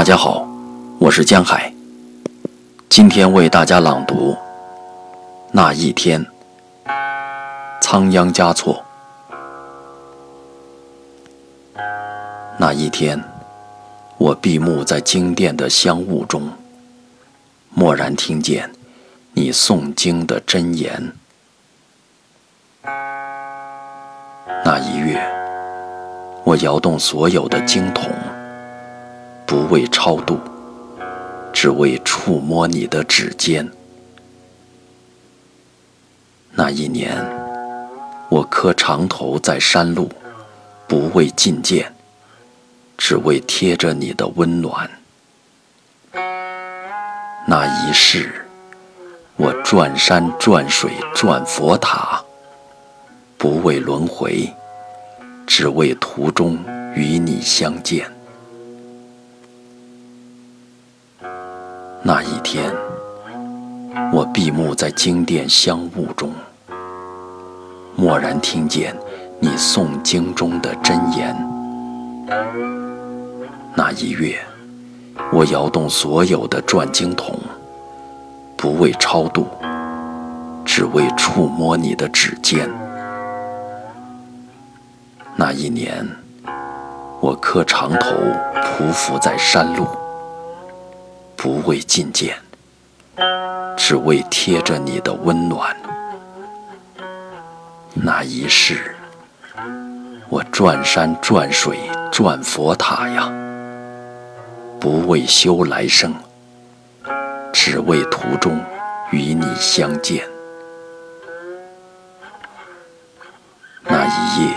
大家好，我是江海。今天为大家朗读《那一天》，仓央嘉措。那一天，我闭目在经殿的香雾中，蓦然听见你诵经的真言。那一月，我摇动所有的经筒。不为超度，只为触摸你的指尖。那一年，我磕长头在山路，不为觐见，只为贴着你的温暖。那一世，我转山转水转佛塔，不为轮回，只为途中与你相见。那一天，我闭目在经殿香雾中，蓦然听见你诵经中的真言。那一月，我摇动所有的转经筒，不为超度，只为触摸你的指尖。那一年，我磕长头匍匐在山路。不为觐见，只为贴着你的温暖。那一世，我转山转水转佛塔呀，不为修来生，只为途中与你相见。那一夜，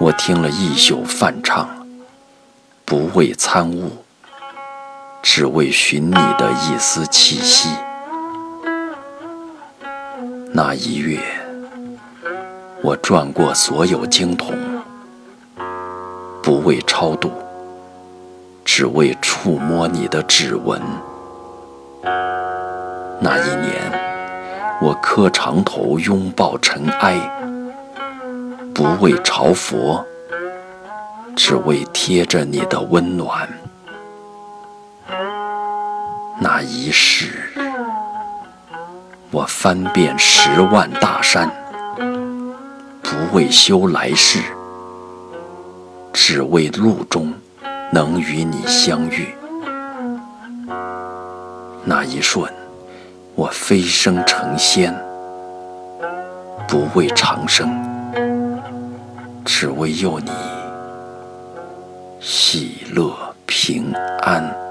我听了一宿梵唱，不为参悟。只为寻你的一丝气息。那一月，我转过所有经筒，不为超度，只为触摸你的指纹。那一年，我磕长头拥抱尘埃，不为朝佛，只为贴着你的温暖。那一世，我翻遍十万大山，不为修来世，只为路中能与你相遇。那一瞬，我飞升成仙，不为长生，只为佑你喜乐平安。